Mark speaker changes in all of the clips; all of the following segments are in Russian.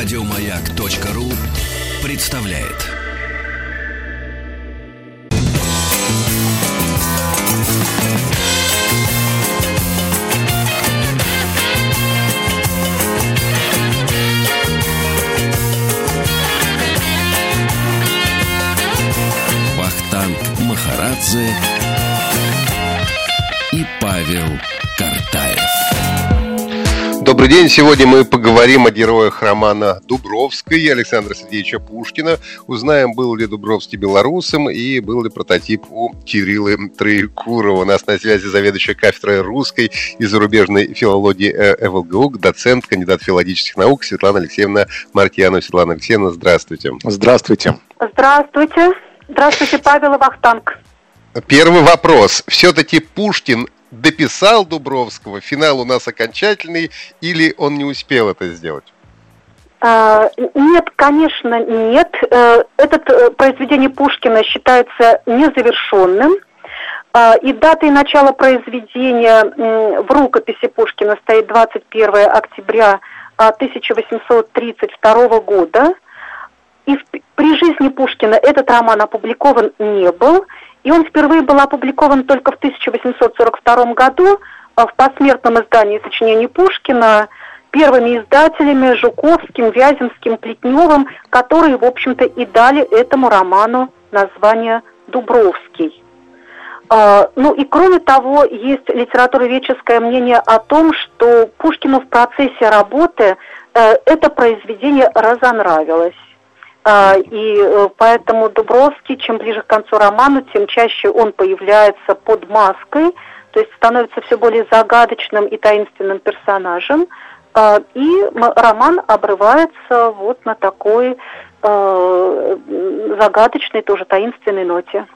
Speaker 1: Радиомаяк.ру представляет. Вахтанг Махарадзе и Павел.
Speaker 2: Добрый день. Сегодня мы поговорим о героях романа Дубровской Александра Сергеевича Пушкина. Узнаем, был ли Дубровский белорусом и был ли прототип у Кириллы Троекурова. У нас на связи заведующая кафедрой русской и зарубежной филологии э, ЭВЛГУ, доцент, кандидат филологических наук Светлана Алексеевна Мартьянова. Светлана Алексеевна, здравствуйте.
Speaker 3: Здравствуйте.
Speaker 4: Здравствуйте. Здравствуйте, Павел и Вахтанг.
Speaker 2: Первый вопрос. Все-таки Пушкин дописал Дубровского, финал у нас окончательный, или он не успел это сделать?
Speaker 4: А, нет, конечно, нет. Э, это э, произведение Пушкина считается незавершенным. А, и датой начала произведения в рукописи Пушкина стоит 21 октября 1832 а, года. И при жизни Пушкина этот роман опубликован не был – и он впервые был опубликован только в 1842 году а в посмертном издании сочинений Пушкина первыми издателями Жуковским, Вяземским, Плетневым, которые, в общем-то, и дали этому роману название «Дубровский». А, ну и кроме того, есть литературоведческое мнение о том, что Пушкину в процессе работы э, это произведение разонравилось. А, и э, поэтому Дубровский, чем ближе к концу романа, тем чаще он появляется под маской, то есть становится все более загадочным и таинственным персонажем. А, и роман обрывается вот на такой э, загадочной, тоже таинственной ноте.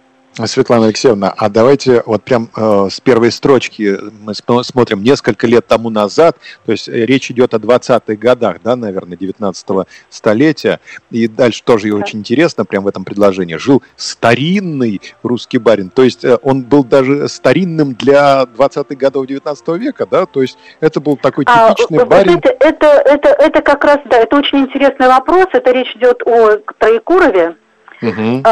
Speaker 3: Светлана Алексеевна, а давайте вот прям э, с первой строчки мы смотрим. Несколько лет тому назад, то есть э, речь идет о 20-х годах, да, наверное, 19-го столетия, и дальше тоже да. очень интересно, прям в этом предложении, жил старинный русский барин, то есть э, он был даже старинным для 20-х годов 19 века, да, то есть это был такой а, типичный а, барин.
Speaker 4: Это, это, это, это как раз, да, это очень интересный вопрос, это речь идет о Троекурове, Угу.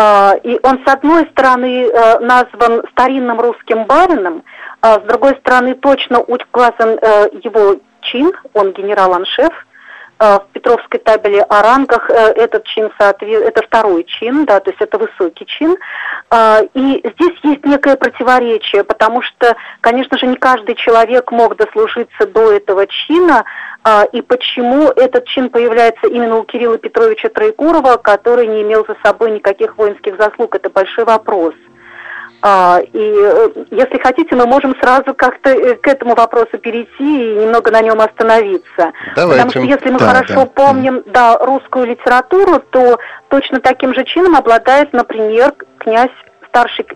Speaker 4: И он, с одной стороны, э, назван старинным русским барином, а с другой стороны, точно указан э, его чин, он генерал-аншеф, э, в Петровской табеле о рангах этот чин, это второй чин, да, то есть это высокий чин. И здесь есть некое противоречие, потому что, конечно же, не каждый человек мог дослужиться до этого чина, а, и почему этот чин появляется именно у Кирилла Петровича Троекурова, который не имел за собой никаких воинских заслуг. Это большой вопрос. А, и э, если хотите, мы можем сразу как-то э, к этому вопросу перейти и немного на нем остановиться. Давайте. Потому что если мы да, хорошо да. помним да, русскую литературу, то точно таким же чином обладает, например, князь старший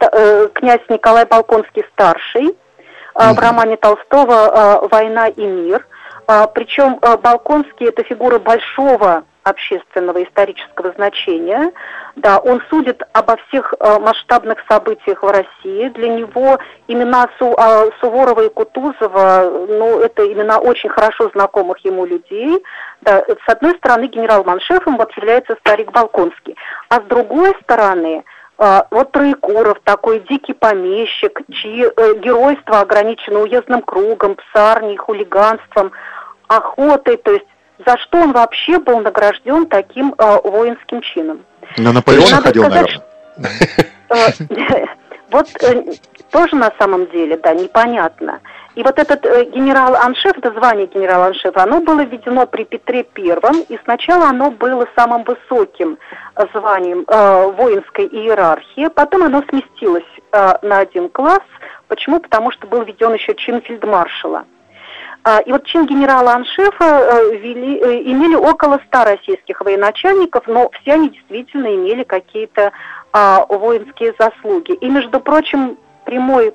Speaker 4: э, князь Николай Балконский старший mm в романе Толстого «Война и мир». А, Причем а, Балконский это фигура большого общественного исторического значения. Да, он судит обо всех а, масштабных событиях в России. Для него имена Су, Суворова и Кутузова, ну, это имена очень хорошо знакомых ему людей. Да, с одной стороны, генерал-маншефом вот является старик Балконский, а с другой стороны, вот Троекуров, такой дикий помещик, чьи э, геройство ограничено уездным кругом, псарней, хулиганством – охотой, то есть за что он вообще был награжден таким э, воинским чином.
Speaker 3: На Наполеона ходил, сказать,
Speaker 4: наверное. Э, вот э, тоже на самом деле, да, непонятно. И вот этот э, генерал-аншеф, это звание генерал-аншефа, оно было введено при Петре Первом, и сначала оно было самым высоким званием э, воинской иерархии, потом оно сместилось э, на один класс. Почему? Потому что был введен еще чин фельдмаршала. А, и вот чин генерала-аншефа э, вели, э, имели около ста российских военачальников, но все они действительно имели какие-то а, воинские заслуги. И, между прочим, прямой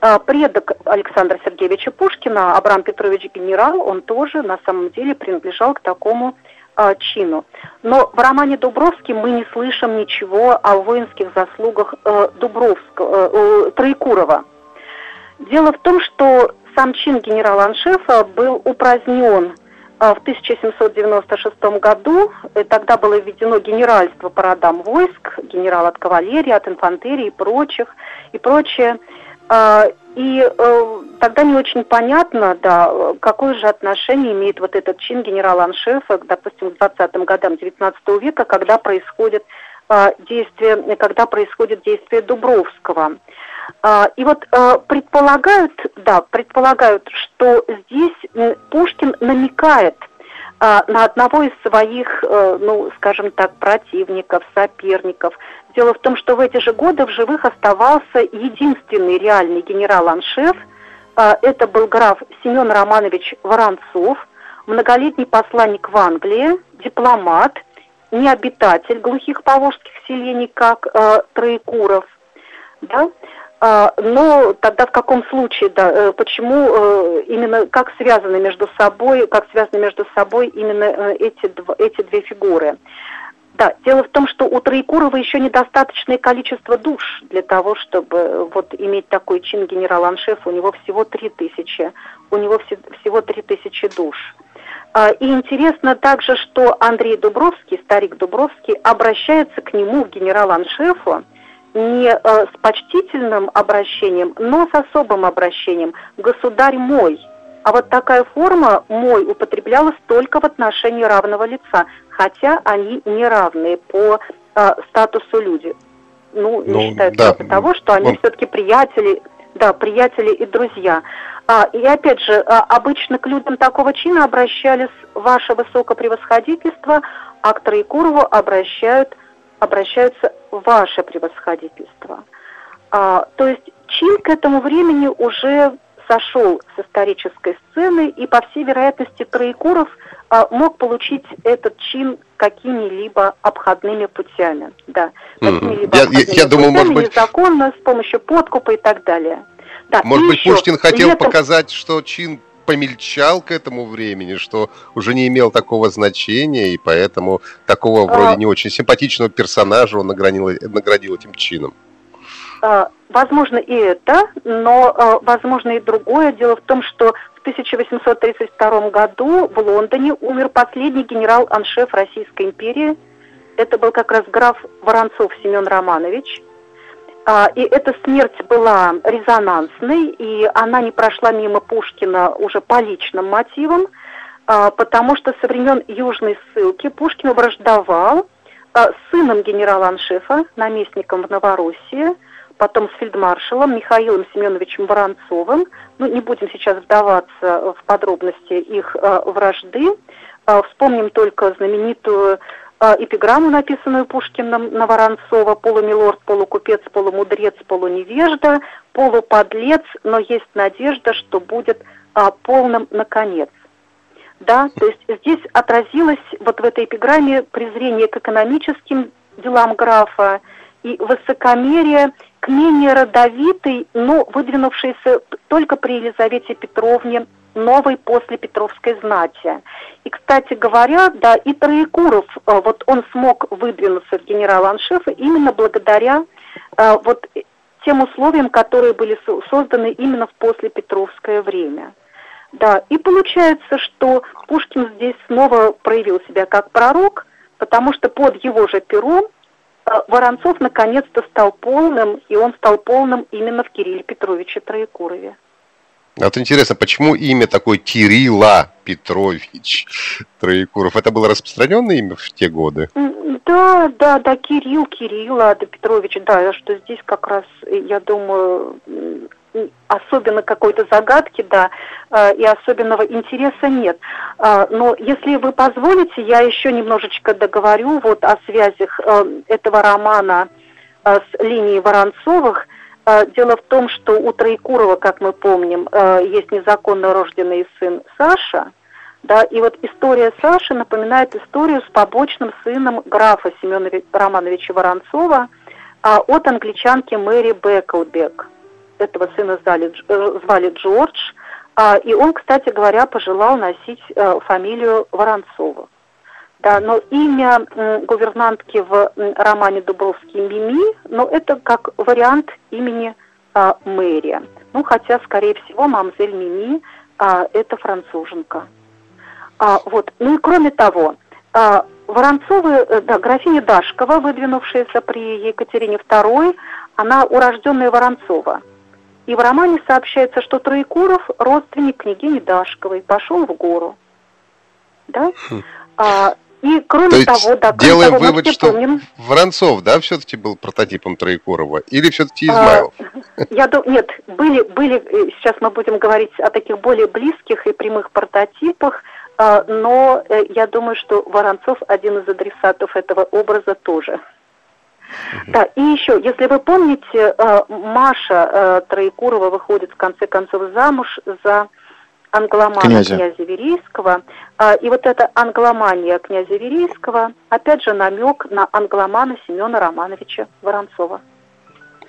Speaker 4: а, предок Александра Сергеевича Пушкина, Абрам Петрович генерал, он тоже на самом деле принадлежал к такому а, чину. Но в романе Дубровский мы не слышим ничего о воинских заслугах э, Дубровского, э, Троекурова. Дело в том, что сам чин генерала-аншефа был упразднен в 1796 году э, тогда было введено генеральство по родам войск, генерал от кавалерии, от инфантерии и прочих, и прочее. А, и э, тогда не очень понятно, да, какое же отношение имеет вот этот чин генерала-аншефа, допустим, к 20-м годам 19 века, когда происходит а, действие, когда происходит действие Дубровского. А, и вот а, предполагают, да, предполагают, что здесь Пушкин намекает а, на одного из своих, э, ну, скажем так, противников, соперников. Дело в том, что в эти же годы в живых оставался единственный реальный генерал-аншеф. Это был граф Семен Романович Воронцов, многолетний посланник в Англии, дипломат, не обитатель глухих поволжских селений, как э, Троекуров, да, а, но тогда в каком случае, да, э, почему э, именно, как связаны между собой, как связаны между собой именно э, эти, эти две фигуры? Да, дело в том, что у Троекурова еще недостаточное количество душ для того, чтобы вот иметь такой чин генерал-аншефа. У него всего три тысячи, у него всего три тысячи душ. А, и интересно также, что Андрей Дубровский, старик Дубровский, обращается к нему, в генерал-аншефу, не э, с почтительным обращением, но с особым обращением «государь мой». А вот такая форма «мой» употреблялась только в отношении равного лица, хотя они не равные по э, статусу люди. Ну, не ну, считают да. того, что они Он... все-таки приятели, да, приятели и друзья. А, и опять же, а, обычно к людям такого чина обращались ваше высокопревосходительство, а к Троекурову обращают обращаются ваше превосходительство. А, то есть чин к этому времени уже сошел с исторической сцены, и, по всей вероятности, Троекуров а, мог получить этот чин какими-либо обходными путями. Да, какими-либо
Speaker 2: я, обходными я, я думаю, может быть...
Speaker 4: незаконно, с помощью подкупа и так далее.
Speaker 2: Да, может быть, еще, Пушкин хотел этом... показать, что чин помельчал к этому времени, что уже не имел такого значения, и поэтому такого вроде а... не очень симпатичного персонажа он наградил, наградил этим чином.
Speaker 4: А, возможно и это, но а, возможно и другое. Дело в том, что в 1832 году в Лондоне умер последний генерал-аншеф Российской империи. Это был как раз граф Воронцов Семен Романович – и эта смерть была резонансной, и она не прошла мимо Пушкина уже по личным мотивам, а, потому что со времен Южной ссылки Пушкин враждовал а, с сыном генерала-аншефа, наместником в Новороссии, потом с фельдмаршалом Михаилом Семеновичем Воронцовым. Ну, не будем сейчас вдаваться в подробности их вражды. Вспомним только знаменитую а, эпиграмму, написанную Пушкиным на Воронцова «Полумилорд, полукупец, полумудрец, полуневежда, полуподлец, но есть надежда, что будет а, полным наконец». Да, то есть здесь отразилось вот в этой эпиграмме презрение к экономическим делам графа и высокомерие к менее родовитой, но выдвинувшейся только при Елизавете Петровне новой после Петровской знати. И, кстати говоря, да, и Троекуров, э, вот он смог выдвинуться в генерал-аншефы именно благодаря э, вот тем условиям, которые были созданы именно в послепетровское время. Да, и получается, что Пушкин здесь снова проявил себя как пророк, потому что под его же пером э, Воронцов наконец-то стал полным, и он стал полным именно в Кирилле Петровиче Троекурове.
Speaker 2: Вот интересно, почему имя такое Кирилла Петрович Троекуров? Это было распространенное имя в те годы?
Speaker 4: Да, да, да, Кирилл, Кирилла да, Петрович, да, что здесь как раз, я думаю, особенно какой-то загадки, да, э, и особенного интереса нет. Э, но если вы позволите, я еще немножечко договорю вот о связях э, этого романа с линией Воронцовых – а, дело в том, что у Троекурова, как мы помним, а, есть незаконно рожденный сын Саша, да, и вот история Саши напоминает историю с побочным сыном графа Семена Романовича Воронцова а, от англичанки Мэри Беклбек. Этого сына звали, э, звали Джордж, и он, кстати говоря, пожелал носить э, фамилию Воронцова. Да, но имя гувернантки в романе Дубровский Мими, но это как вариант имени а, Мэри. Ну, хотя, скорее всего, мамзель Мими а, это француженка. А, вот. Ну и кроме того, а, Воронцова, э, да, графиня Дашкова, выдвинувшаяся при Екатерине II, она урожденная Воронцова. И в романе сообщается, что Троекуров, родственник княгини Дашковой, пошел в гору. Да? Хм. А, и кроме
Speaker 2: То
Speaker 4: того,
Speaker 2: да, делаем того, вывод, что помним... Воронцов, да, все-таки был прототипом Троекурова, или все-таки а, Измайлов?
Speaker 4: А, я думаю, нет, были, были, э, сейчас мы будем говорить о таких более близких и прямых прототипах, а, но э, я думаю, что Воронцов один из адресатов этого образа тоже. Да, и еще, если вы помните, э, Маша Троекурова выходит в конце концов замуж за англомана князя, князя Верейского. А, и вот эта англомания князя Верейского, опять же, намек на англомана Семена Романовича Воронцова.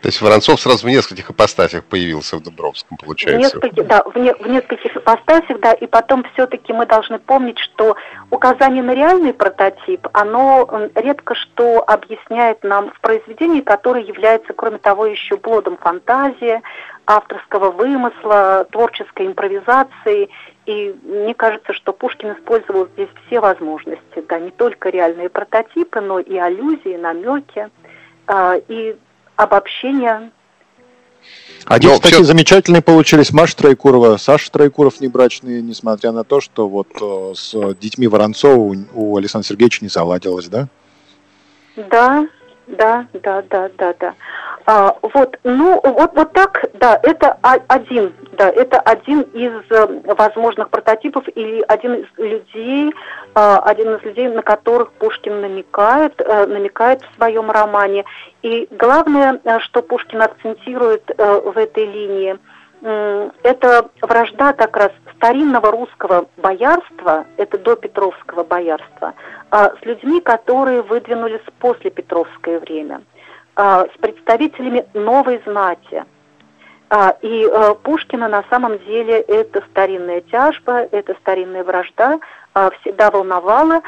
Speaker 2: То есть Воронцов сразу в нескольких ипостасях появился в Дубровском, получается?
Speaker 4: В нескольких, да, в, не, в нескольких ипостасях, да, и потом все-таки мы должны помнить, что указание на реальный прототип, оно редко что объясняет нам в произведении, которое является, кроме того, еще плодом фантазии, авторского вымысла, творческой импровизации. И мне кажется, что Пушкин использовал здесь все возможности, да, не только реальные прототипы, но и аллюзии, намеки, э, и обобщения.
Speaker 3: Один, кстати, все... замечательные получились Маша Троекурова, Саша Троекуров небрачные, несмотря на то, что вот э, с детьми Воронцова у, у Александра Сергеевича не заладилось, да?
Speaker 4: Да, да, да, да, да, да. А, вот, ну, вот, вот так, да, это один, да, это один из э, возможных прототипов или один из людей, а, один из людей, на которых Пушкин намекает, э, намекает в своем романе. И главное, э, что Пушкин акцентирует в этой линии, это вражда как раз старинного русского боярства, это до Петровского боярства, а, с людьми, которые выдвинулись после Петровское время – с представителями новой знати. А, и а, Пушкина на самом деле это старинная тяжба, это старинная вражда, всегда волновала,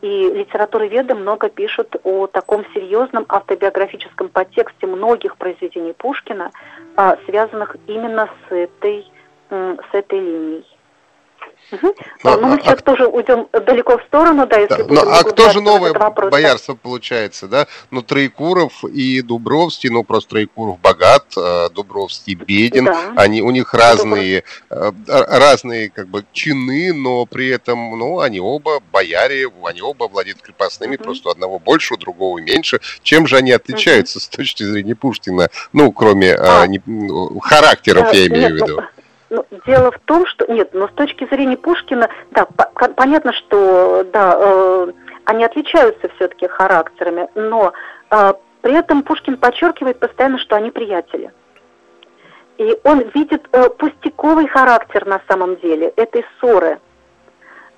Speaker 4: и литературоведы много пишут о таком серьезном автобиографическом подтексте многих произведений Пушкина, связанных именно с этой, с этой линией. Угу. Но, ну, мы сейчас а, тоже уйдем далеко в сторону, да, если да.
Speaker 2: Ну, а кто же новое вопрос, боярство да? получается, да? Ну, Троекуров и Дубровский, ну, просто Троекуров богат, а Дубровский беден, да. они, у них разные, Дубров... А, разные, как бы, чины, но при этом, ну, они оба бояре, они оба владеют крепостными, угу. просто одного больше, у другого меньше. Чем же они отличаются угу. с точки зрения Пушкина, ну, кроме а. А, не, ну, характеров, да, я имею нет, в виду? Ну,
Speaker 4: ну, дело в том, что нет, но с точки зрения Пушкина, да, по понятно, что да, э, они отличаются все-таки характерами, но э, при этом Пушкин подчеркивает постоянно, что они приятели. И он видит э, пустяковый характер на самом деле этой ссоры.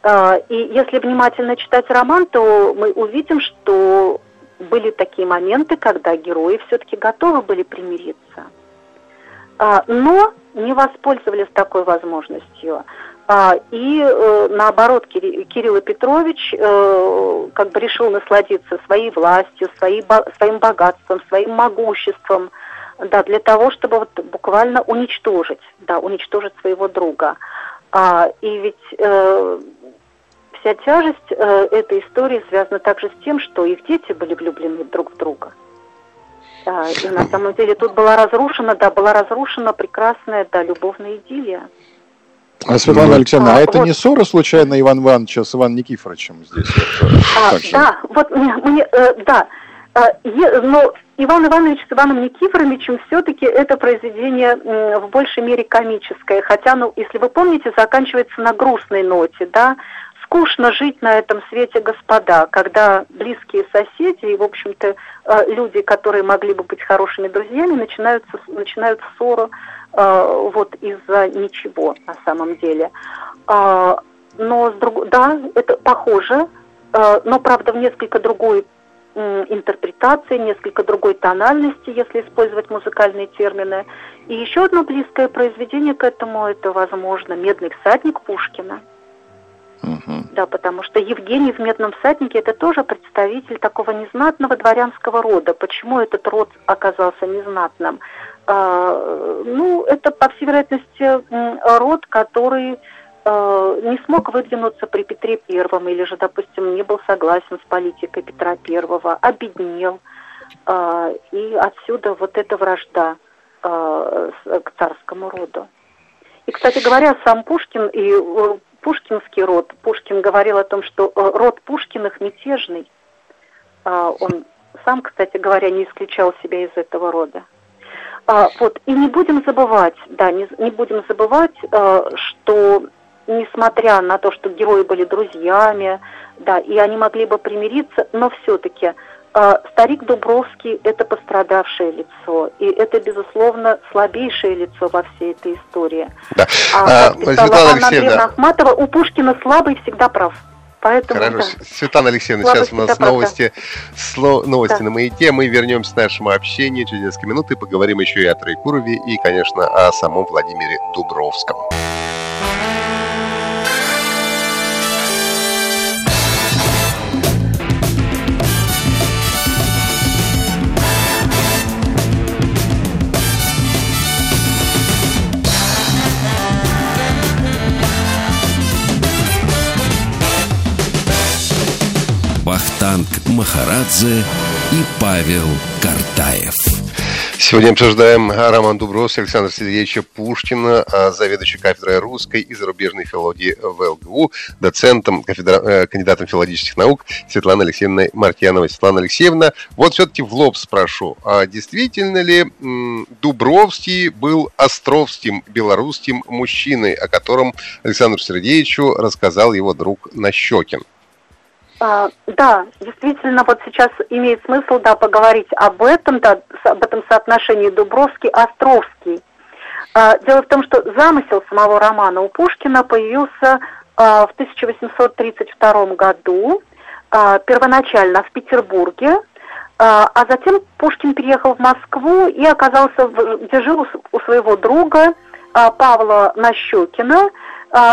Speaker 4: Э, и если внимательно читать роман, то мы увидим, что были такие моменты, когда герои все-таки готовы были примириться. А, но не воспользовались такой возможностью. А, и э, наоборот, Кирилл Петрович э, как бы решил насладиться своей властью, своим богатством, своим могуществом, да, для того, чтобы вот буквально уничтожить, да, уничтожить своего друга. А, и ведь э, вся тяжесть этой истории связана также с тем, что их дети были влюблены друг в друга. Да, и на самом деле тут была разрушена, да, была разрушена прекрасная, да, любовная идиллия.
Speaker 3: А Светлана ну, Алексеевна, а, а это вот. не ссора случайно Иван Ивановича с Иваном Никифоровичем здесь?
Speaker 4: А, да, вот мне, мне э, да, э, но Иван Иванович с Иваном Никифоровичем все-таки это произведение э, в большей мере комическое, хотя, ну, если вы помните, заканчивается на грустной ноте, да, скучно жить на этом свете, господа, когда близкие соседи и, в общем-то, э, люди, которые могли бы быть хорошими друзьями, начинают, начинают ссору э, вот из-за ничего на самом деле. А, но, с друг... да, это похоже, э, но, правда, в несколько другой интерпретации, несколько другой тональности, если использовать музыкальные термины. И еще одно близкое произведение к этому, это, возможно, «Медный всадник» Пушкина – Угу. Да, потому что Евгений в «Медном всаднике» это тоже представитель такого незнатного дворянского рода. Почему этот род оказался незнатным? А, ну, это, по всей вероятности, род, который э, не смог выдвинуться при Петре Первом, или же, допустим, не был согласен с политикой Петра Первого, обеднел. Э, и отсюда вот эта вражда э, к царскому роду. И, кстати говоря, сам Пушкин и э, пушкинский род, Пушкин говорил о том, что э, род Пушкиных мятежный. Э, он сам, кстати говоря, не исключал себя из этого рода. А, вот, и не будем забывать, да, не, не будем забывать, а, что несмотря на то, что герои были друзьями, да, и они могли бы примириться, но все-таки а, старик Дубровский – это пострадавшее лицо, и это, безусловно, слабейшее лицо во всей этой истории. Да. А, а, Светлана Алексеевна... Ахматова, у Пушкина слабый всегда прав. Поэтому,
Speaker 2: Хорошо. Да. Светлана Алексеевна, Слабость сейчас у нас новости, сло, новости да. на маяке. Мы вернемся к нашему общению через несколько минут и поговорим еще и о Троекурове, и, конечно, о самом Владимире Дубровском.
Speaker 1: Вахтанг Махарадзе и Павел Картаев.
Speaker 2: Сегодня обсуждаем Роман Дубровский, Александра Сергеевича Пушкина, а заведующий кафедрой русской и зарубежной филологии в ЛГУ, доцентом, кафедра, э, кандидатом филологических наук Светлана Алексеевна Мартьянова. Светлана Алексеевна, вот все-таки в лоб спрошу, а действительно ли Дубровский был островским белорусским мужчиной, о котором Александру Сергеевичу рассказал его друг Нащекин?
Speaker 4: А, да, действительно, вот сейчас имеет смысл, да, поговорить об этом, да, об этом соотношении Дубровский-Островский. А, дело в том, что замысел самого романа у Пушкина появился а, в 1832 году, а, первоначально в Петербурге, а, а затем Пушкин переехал в Москву и оказался, в, где жил у, у своего друга а, Павла Нащекина,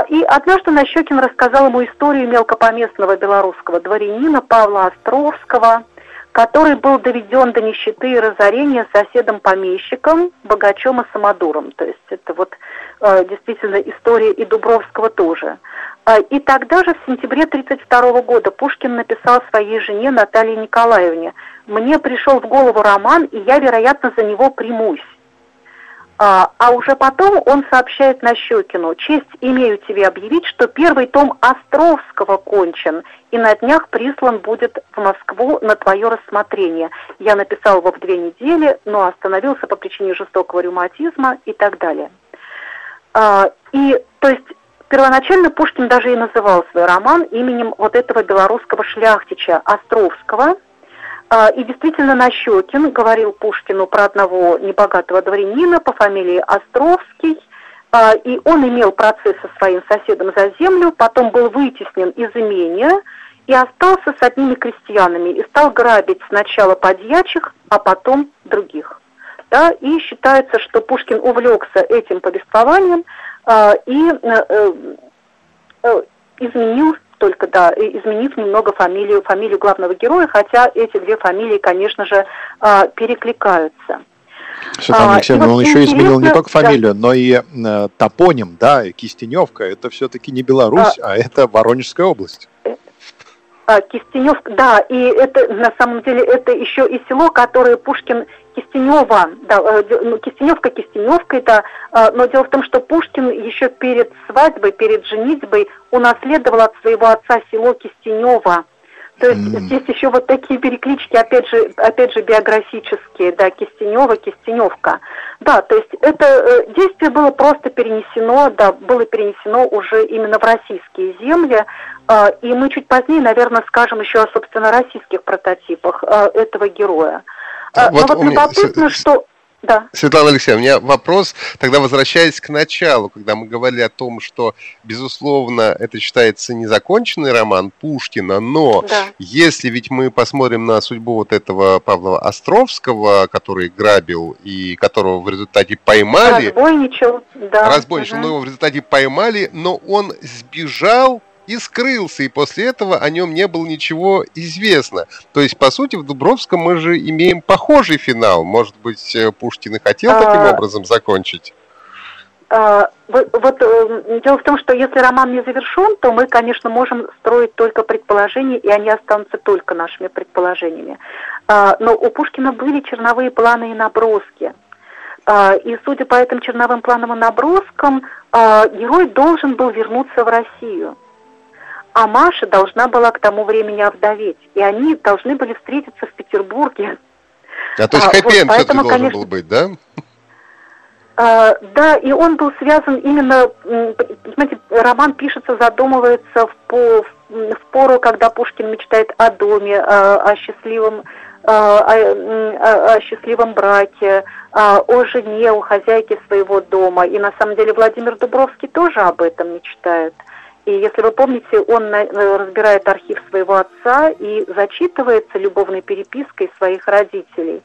Speaker 4: и однажды Нащекин рассказал ему историю мелкопоместного белорусского дворянина Павла Островского, который был доведен до нищеты и разорения соседом-помещиком, богачом и самодуром. То есть это вот э, действительно история и Дубровского тоже. А, и тогда же, в сентябре 1932 года, Пушкин написал своей жене Наталье Николаевне, «Мне пришел в голову роман, и я, вероятно, за него примусь. А, а уже потом он сообщает Нащекину, честь имею тебе объявить, что первый том Островского кончен, и на днях прислан будет в Москву на твое рассмотрение. Я написал его в две недели, но остановился по причине жестокого ревматизма и так далее. А, и, то есть, первоначально Пушкин даже и называл свой роман именем вот этого белорусского шляхтича Островского – и действительно, Нащекин говорил Пушкину про одного небогатого дворянина по фамилии Островский, а, и он имел процесс со своим соседом за землю, потом был вытеснен из имения и остался с одними крестьянами и стал грабить сначала подьячих, а потом других. Да, и считается, что Пушкин увлекся этим повествованием а, и э, э, изменил только, да, изменив немного фамилию, фамилию главного героя, хотя эти две фамилии, конечно же, а, перекликаются.
Speaker 3: Светлана Алексеевна, а, он еще изменил не только фамилию, да. но и э, топоним, да, Кистеневка, это все-таки не Беларусь, а, а это Воронежская область.
Speaker 4: А, Кистеневка, да, и это на самом деле это еще и село, которое Пушкин Кистенева, да, э, ну, Кистеневка Кистеневка это, э, но дело в том, что Пушкин еще перед свадьбой, перед женитьбой унаследовал от своего отца село Кистенева. То есть mm. здесь еще вот такие переклички, опять же, опять же биографические, да, Кистенева, Кистеневка. Да, то есть это э, действие было просто перенесено, да, было перенесено уже именно в российские земли, и мы чуть позднее, наверное, скажем еще о, собственно, российских прототипах этого героя.
Speaker 2: А, вот, Но вот любопытно, меня... что да. Светлана Алексеевна, у меня вопрос, тогда возвращаясь к началу, когда мы говорили о том, что, безусловно, это считается незаконченный роман Пушкина, но да. если ведь мы посмотрим на судьбу вот этого Павла Островского, который грабил и которого в результате поймали...
Speaker 4: Разбойничал, да.
Speaker 2: Разбойничал, угу. но его в результате поймали, но он сбежал и скрылся, и после этого о нем не было ничего известно. То есть, по сути, в Дубровском мы же имеем похожий финал. Может быть, э, Пушкин и хотел таким а... образом закончить?
Speaker 4: Вот дело в том, что если роман не завершен, то мы, конечно, можем строить только предположения, и они останутся только нашими предположениями. Но у Пушкина были черновые планы и наброски. И судя по этим черновым планам и наброскам, герой должен был вернуться в Россию а Маша должна была к тому времени овдоветь, и они должны были встретиться в Петербурге.
Speaker 2: А то есть а, хэппи вот, поэтому, должен конечно, был быть, да?
Speaker 4: А, да, и он был связан именно, понимаете, роман пишется, задумывается в, по, в пору, когда Пушкин мечтает о доме, о, о счастливом о, о, о счастливом браке, о жене, о хозяйке своего дома. И на самом деле Владимир Дубровский тоже об этом мечтает. И если вы помните, он э, разбирает архив своего отца и зачитывается любовной перепиской своих родителей.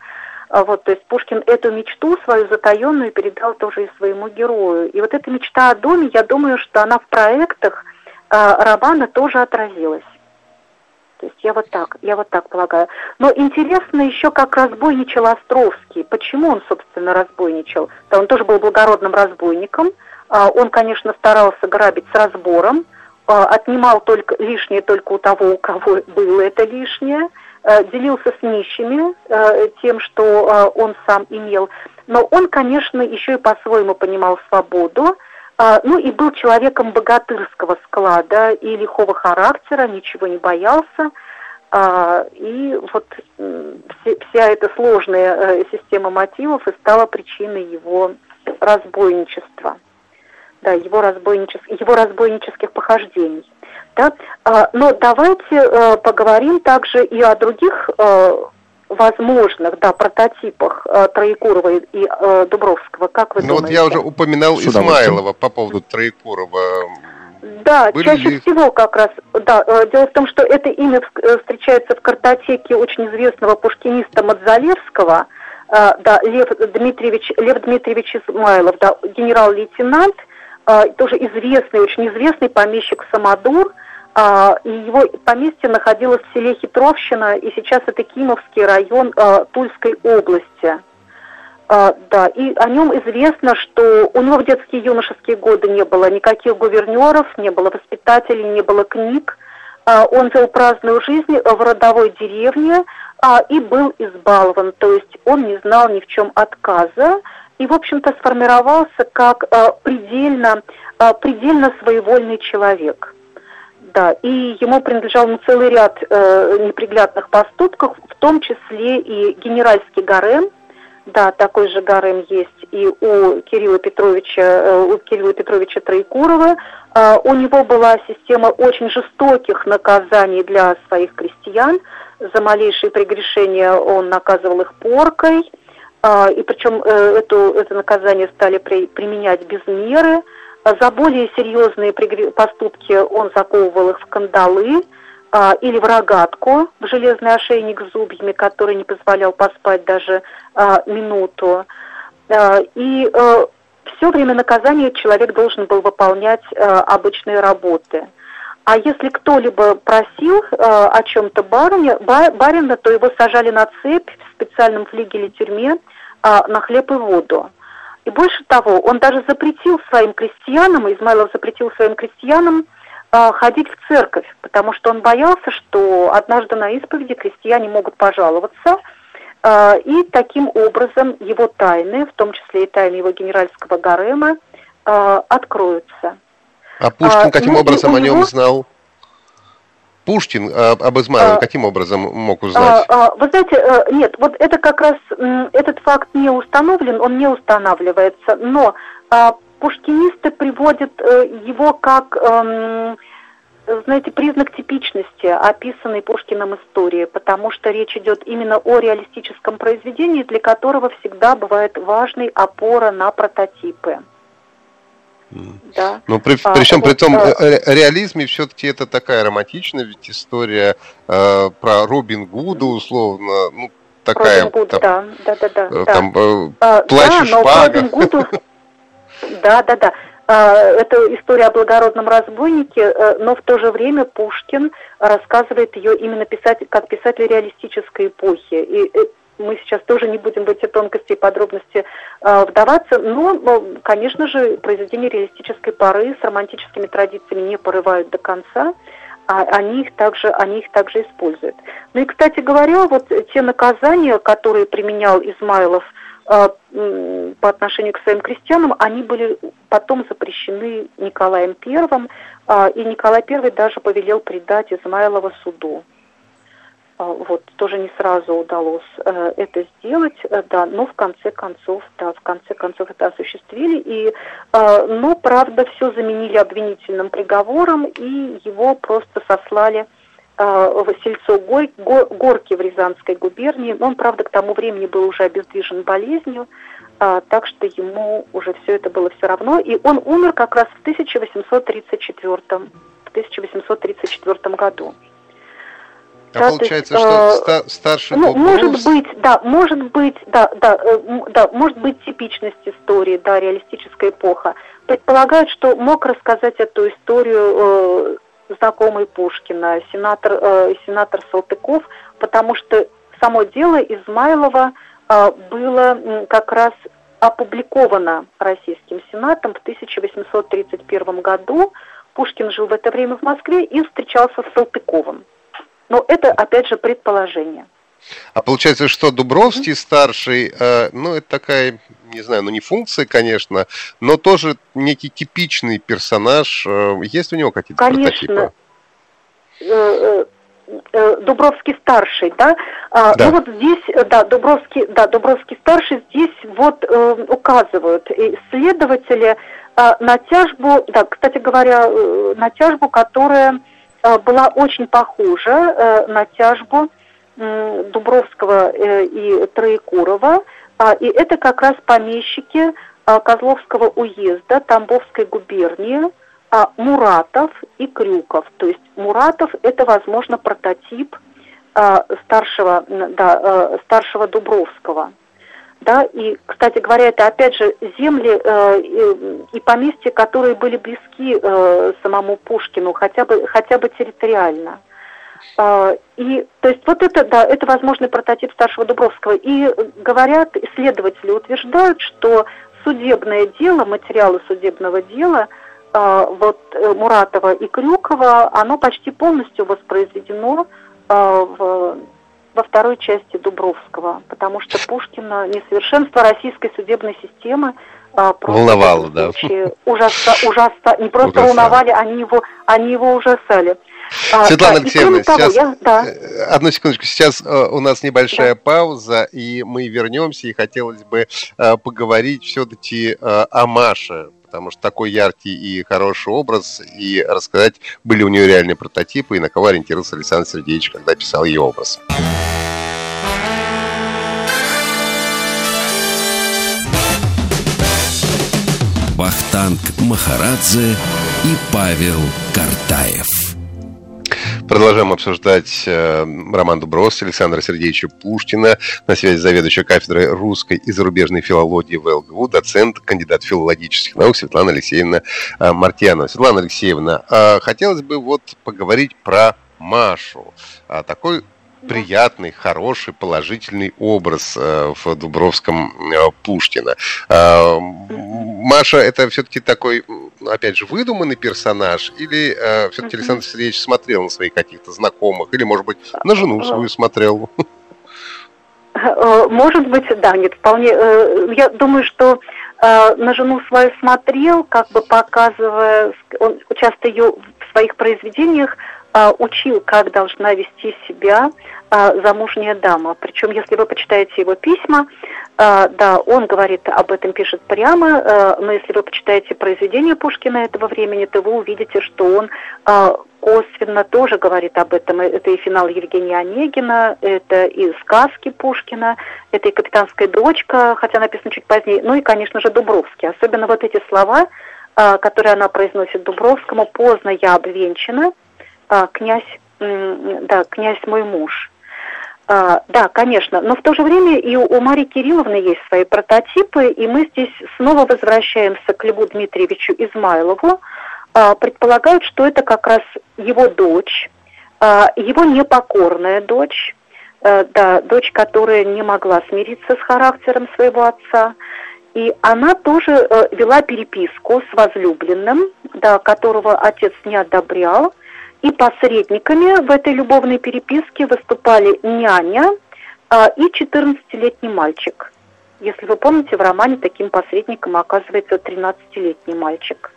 Speaker 4: А вот, то есть Пушкин эту мечту свою затаенную передал тоже и своему герою. И вот эта мечта о доме, я думаю, что она в проектах э, романа тоже отразилась. То есть я вот так, я вот так полагаю. Но интересно еще, как разбойничал Островский. Почему он, собственно, разбойничал? Да, он тоже был благородным разбойником – он, конечно, старался грабить с разбором, а, отнимал только лишнее только у того, у кого было это лишнее, а, делился с нищими тем, что он сам имел. Но он, конечно, еще и по-своему понимал свободу, ну и был человеком богатырского склада и лихого характера, ничего не боялся. И вот вся эта сложная э, система мотивов и стала причиной его разбойничества да, его, разбойничес... его разбойнических похождений. Да? А, но давайте а, поговорим также и о других а, возможных да, прототипах а, Троекурова и, Дубровского. Как вы
Speaker 2: ну,
Speaker 4: думаете?
Speaker 2: вот я уже упоминал Исмайлова по поводу Троекурова.
Speaker 4: Да, Были чаще ли... всего как раз. Да, дело в том, что это имя встречается в картотеке очень известного пушкиниста Мадзалевского, да, Лев Дмитриевич, Лев Дмитриевич Измайлов, да, генерал-лейтенант, тоже известный, очень известный помещик Самодур, а, и его поместье находилось в селе Хитровщина, и сейчас это Кимовский район а, Тульской области. Да, и о нем известно, что у него в детские юношеские годы не было никаких гувернеров, не было воспитателей, не было книг. Он вел праздную жизнь в родовой деревне и был избалован, то есть он не знал ни в чем отказа и, в общем-то, сформировался как э, предельно, э, предельно своевольный человек. Да, и ему принадлежал ну, целый ряд э, неприглядных поступков, в том числе и генеральский гарем. Да, такой же гарем есть и у Кирилла Петровича, э, у Кирилла Петровича Троекурова. Э, у него была система очень жестоких наказаний для своих крестьян. За малейшие прегрешения он наказывал их поркой – и причем э, эту, это наказание стали при, применять без меры. А за более серьезные поступки он заковывал их в кандалы а, или в рогатку, в железный ошейник с зубьями, который не позволял поспать даже минуту. И э, все время наказания человек должен был выполнять э, обычные работы. А если кто-либо просил э, о чем-то барыня, барина, то его сажали на цепь в специальном флигеле тюрьме, а, на хлеб и воду. И больше того, он даже запретил своим крестьянам, Измайлов запретил своим крестьянам а, ходить в церковь, потому что он боялся, что однажды на исповеди крестьяне могут пожаловаться, а, и таким образом его тайны, в том числе и тайны его генеральского гарема, а, откроются.
Speaker 2: А Пушкин каким ну, образом о нем знал? Пушкин а, об Измайлове а, каким образом мог узнать?
Speaker 4: А, а, вы знаете, э, нет, вот это как раз, этот факт не установлен, он не устанавливается, но а, пушкинисты приводят э, его как, эм, знаете, признак типичности, описанной Пушкиным истории, потому что речь идет именно о реалистическом произведении, для которого всегда бывает важной опора на прототипы.
Speaker 2: Да. Но при, а, причем вот, при том а... реализме все-таки это такая романтичная ведь история э, про Робин Гуда условно, ну такая Робин Гуд, там, да, да, да, да, там да. плащ да, и шпага. Робин Гуду,
Speaker 4: да, да, да. Это история о благородном разбойнике, но в то же время Пушкин рассказывает ее именно писать, как писатель реалистической эпохи. И мы сейчас тоже не будем в эти тонкости и подробности э, вдаваться, но, конечно же, произведения реалистической поры с романтическими традициями не порывают до конца, а они их также, они их также используют. Ну и, кстати говоря, вот те наказания, которые применял Измайлов э, по отношению к своим крестьянам, они были потом запрещены Николаем Первым, э, и Николай Первый даже повелел предать Измайлова суду. А, вот, тоже не сразу удалось э, это сделать, э, да, но в конце концов, да, в конце концов это осуществили, и, э, но, правда, все заменили обвинительным приговором, и его просто сослали в сельцо Гой, Горки в Рязанской губернии. Он, правда, к тому времени был уже обездвижен болезнью, так что ему уже все это было все равно. И он умер как раз в 1834, в 1834 году.
Speaker 2: А получается, есть, что э, ста- старший ну,
Speaker 4: Может быть, да, может быть, да, да, э, да, может быть типичность истории, да, реалистическая эпоха. Предполагают, что мог рассказать эту историю э, знакомый Пушкина, сенатор, э, сенатор Салтыков, потому что само дело Измайлова э, было как раз опубликовано Российским Сенатом в 1831 году. Пушкин жил в это время в Москве и встречался с Салтыковым. Но это, опять же, предположение.
Speaker 2: А получается, что Дубровский старший, э, ну, это такая, не знаю, ну, не функция, конечно, но тоже некий типичный персонаж. Э, есть у него какие-то
Speaker 4: конечно. прототипы? Э, Дубровский старший, да? А, да. Ну вот здесь, да, Дубровский, да, Дубровский старший здесь вот э, указывают исследователи э, на тяжбу, да, кстати говоря, э, на тяжбу, которая Э, была очень похожа э, на тяжбу Дубровского э, и Троекурова. А, и это как раз помещики Козловского уезда Тамбовской губернии, а, Муратов и Крюков. То есть Муратов это, возможно, прототип старшего, да, старшего Дубровского. Да, и, кстати говоря, это опять же земли э, и, и поместья, которые были близки э, самому Пушкину, хотя бы, хотя бы территориально. Э, и, то есть, вот это, да, это возможный прототип старшего Дубровского. И говорят, исследователи утверждают, что судебное дело, материалы судебного дела, э, вот э, Муратова и Крюкова, оно почти полностью воспроизведено э, в во второй части Дубровского, потому что Пушкина несовершенство российской судебной системы
Speaker 2: а, волновало, да.
Speaker 4: Ужасно, ужасно, не просто волновали, они его, они его ужасали.
Speaker 2: А, Светлана да, Алексеевна, того, сейчас, я, да. Э, одну секундочку, сейчас э, у нас небольшая да. пауза, и мы вернемся, и хотелось бы э, поговорить все-таки о Маше, потому что такой яркий и хороший образ, и рассказать, были у нее реальные прототипы, и на кого ориентировался Александр Сергеевич, когда писал ее образ.
Speaker 1: Вахтанг Махарадзе и Павел Картаев.
Speaker 2: Продолжаем обсуждать э, роман Дубровского Александра Сергеевича Пушкина. На связи заведующая кафедрой русской и зарубежной филологии в ЛГУ, доцент, кандидат филологических наук Светлана Алексеевна э, Мартьянова. Светлана Алексеевна, э, хотелось бы вот поговорить про Машу. А такой приятный, хороший, положительный образ э, в Дубровском э, Пушкина. Маша это все-таки такой, опять же, выдуманный персонаж, или э, все-таки Александр Сергеевич смотрел на своих каких-то знакомых, или, может быть, на жену свою смотрел?
Speaker 4: Может быть, да, нет, вполне. Я думаю, что на жену свою смотрел, как бы показывая, он часто ее в своих произведениях учил, как должна вести себя замужняя дама. Причем, если вы почитаете его письма, а, да, он говорит об этом, пишет прямо, а, но если вы почитаете произведения Пушкина этого времени, то вы увидите, что он а, косвенно тоже говорит об этом. Это и финал Евгения Онегина, это и сказки Пушкина, это и «Капитанская дочка», хотя написано чуть позднее, ну и, конечно же, Дубровский. Особенно вот эти слова, которые она произносит Дубровскому, «Поздно я обвенчана, князь, да, князь мой муж». А, да, конечно, но в то же время и у Марии Кирилловны есть свои прототипы, и мы здесь снова возвращаемся к Льву Дмитриевичу Измайлову. А, предполагают, что это как раз его дочь, а, его непокорная дочь, да, дочь, которая не могла смириться с характером своего отца. И она тоже э, вела переписку с возлюбленным, да, которого отец не одобрял. И посредниками в этой любовной переписке выступали няня э, и 14-летний мальчик. Если вы помните, в романе таким посредником оказывается 13-летний мальчик.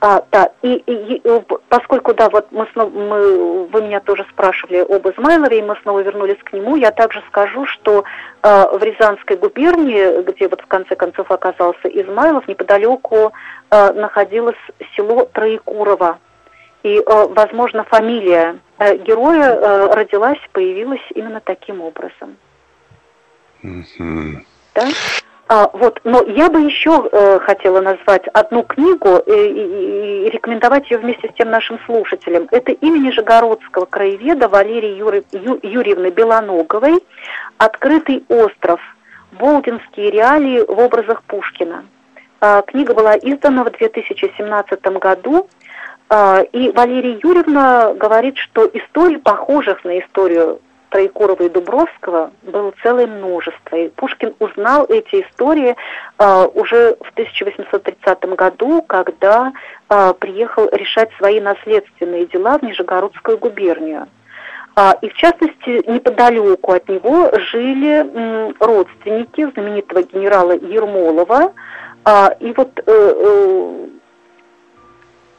Speaker 4: А, да, и, и, и поскольку, да, вот мы снова, мы, вы меня тоже спрашивали об Измайлове, и мы снова вернулись к нему, я также скажу, что э, в Рязанской губернии, где вот в конце концов оказался Измайлов, неподалеку э, находилось село Троекурово. И, э, возможно, фамилия э, героя э, родилась, появилась именно таким образом. Mm-hmm. Да? А, вот, но я бы еще э, хотела назвать одну книгу и, и, и рекомендовать ее вместе с тем нашим слушателям. Это имя Нижегородского краеведа Валерии Юры, Ю, Юрьевны Белоноговой «Открытый остров. Болдинские реалии в образах Пушкина». А, книга была издана в 2017 году, и Валерия Юрьевна говорит, что историй, похожих на историю Троекурова и Дубровского было целое множество. И Пушкин узнал эти истории э, уже в 1830 году, когда э, приехал решать свои наследственные дела в Нижегородскую губернию. А, и в частности, неподалеку от него жили родственники знаменитого генерала Ермолова. А, и вот э, э, а,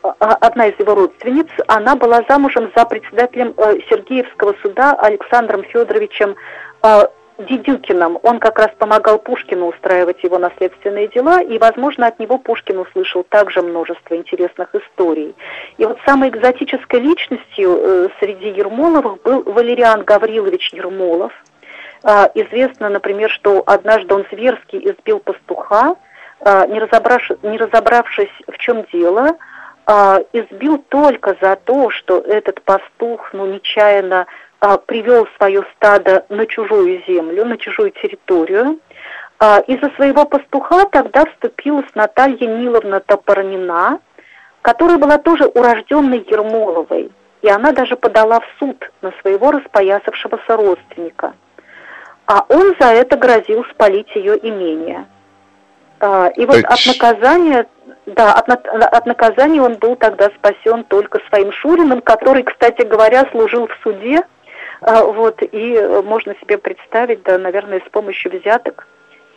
Speaker 4: одна из его родственниц, она была замужем за председателем э, Сергеевского суда Александром Федоровичем э, Дедюкиным. Он как раз помогал Пушкину устраивать его наследственные дела, и, возможно, от него Пушкин услышал также множество интересных историй. И вот самой экзотической личностью э, среди Ермоловых был Валериан Гаврилович Ермолов. Известно, например, что однажды он зверски избил пастуха, не разобравшись, не разобравшись в чем дело, а, избил только за то, что этот пастух, ну, нечаянно а, привел свое стадо на чужую землю, на чужую территорию. А, из-за своего пастуха тогда вступилась Наталья Ниловна Топорнина, которая была тоже урожденной Ермоловой, и она даже подала в суд на своего распоясавшегося родственника. А он за это грозил спалить ее имение. А, и вот от наказания да, от, от наказания он был тогда спасен только своим Шуриным, который, кстати говоря, служил в суде. А, вот, и э, можно себе представить, да, наверное, с помощью взяток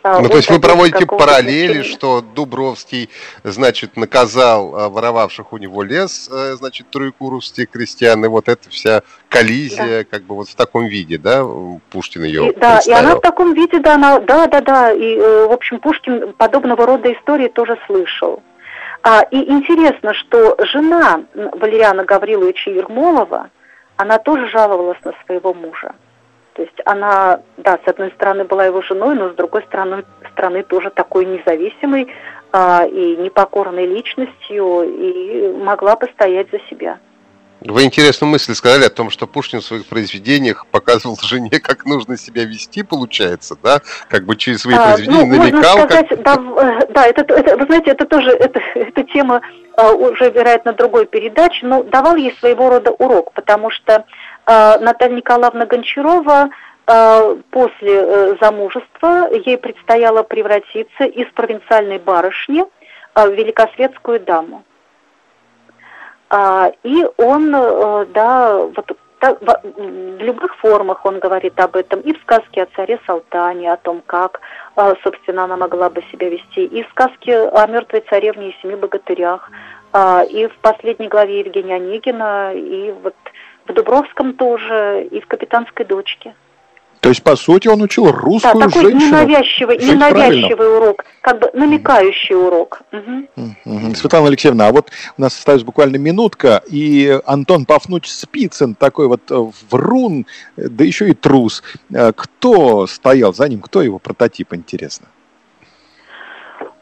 Speaker 2: а, ну, то есть вы проводите параллели, что Дубровский, значит, наказал а, воровавших у него лес, э, значит, троекуровские крестьян, и вот эта вся коллизия, да. как бы вот в таком виде, да, Пушкин ее
Speaker 4: и, Да, и она в таком виде, да, она, да, да, да, и, э, в общем, Пушкин подобного рода истории тоже слышал. А, и интересно, что жена Валериана Гавриловича Ермолова, она тоже жаловалась на своего мужа. То есть она, да, с одной стороны была его женой, но с другой стороны, стороны тоже такой независимой а, и непокорной личностью и могла постоять за себя.
Speaker 2: Вы интересную мысль сказали о том, что Пушкин в своих произведениях показывал жене, как нужно себя вести, получается, да? Как бы через свои а, произведения ну, намекал. Можно сказать,
Speaker 4: как... да, э, да это, это, вы знаете, это тоже, это, эта тема а, уже, вероятно, другой передачи, но давал ей своего рода урок, потому что а, Наталья Николаевна Гончарова а, после а, замужества ей предстояло превратиться из провинциальной барышни а, в великосветскую даму. А, и он, э, да, вот в любых формах он говорит об этом, и в сказке о царе Салтане, о том, как, э, собственно, она могла бы себя вести, и в сказке о мертвой царевне и семи богатырях, а, и в последней главе Евгения Онегина, и вот в Дубровском тоже, и в «Капитанской дочке».
Speaker 3: То есть, по сути, он учил русскую да, такой женщину.
Speaker 4: Ненавязчивый, ненавязчивый урок, как бы намекающий урок. Угу.
Speaker 3: Светлана Алексеевна, а вот у нас осталась буквально минутка, и Антон Пафнуч Спицын, такой вот э, врун, да еще и трус. Э, кто стоял за ним, кто его прототип, интересно?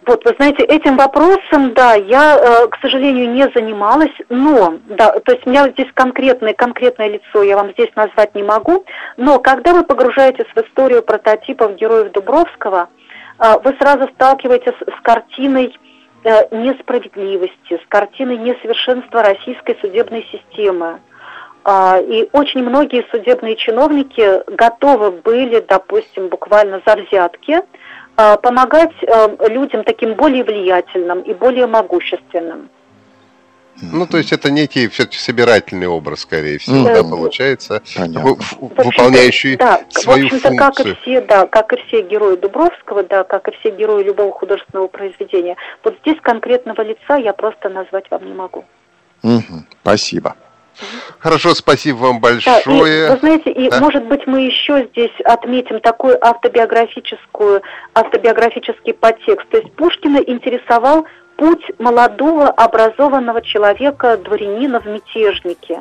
Speaker 4: Вот, вы знаете, этим вопросом, да, я, э, к сожалению, не занималась, но, да, то есть у меня здесь конкретное, конкретное лицо я вам здесь назвать не могу, но когда вы погружаетесь в историю прототипов героев Дубровского, э, вы сразу сталкиваетесь с картиной э, несправедливости, с картиной несовершенства российской судебной системы. А, и очень многие судебные чиновники готовы были, допустим, буквально за взятки помогать э, людям таким более влиятельным и более могущественным.
Speaker 2: Ну, то есть это некий все-таки собирательный образ, скорее всего, да, получается, Понятно. выполняющий
Speaker 4: да,
Speaker 2: свою
Speaker 4: в общем-то,
Speaker 2: функцию.
Speaker 4: как и все, да, как и все герои Дубровского, да, как и все герои любого художественного произведения. Вот здесь конкретного лица я просто назвать вам не могу.
Speaker 3: Угу, спасибо.
Speaker 2: Хорошо, спасибо вам большое. Да,
Speaker 4: и, вы знаете, и да? может быть мы еще здесь отметим такой автобиографическую, автобиографический подтекст. То есть Пушкина интересовал путь молодого образованного человека, дворянина в мятежнике.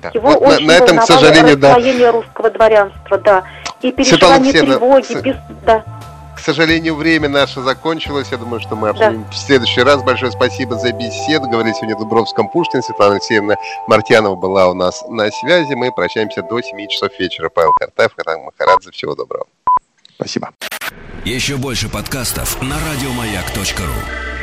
Speaker 4: Да. Его вот очень на, на этом, к сожалению, да. русского дворянства, да. И переживание тревоги, с... без... да.
Speaker 2: К сожалению, время наше закончилось. Я думаю, что мы обсудим да. в следующий раз. Большое спасибо за беседу. Говорили сегодня Дубровском Пушкин. Светлана Алексеевна Мартьянова была у нас на связи. Мы прощаемся до 7 часов вечера. Павел Картаев, Катан Махарадзе. Всего доброго.
Speaker 3: Спасибо.
Speaker 1: Еще больше подкастов на радиомаяк.ру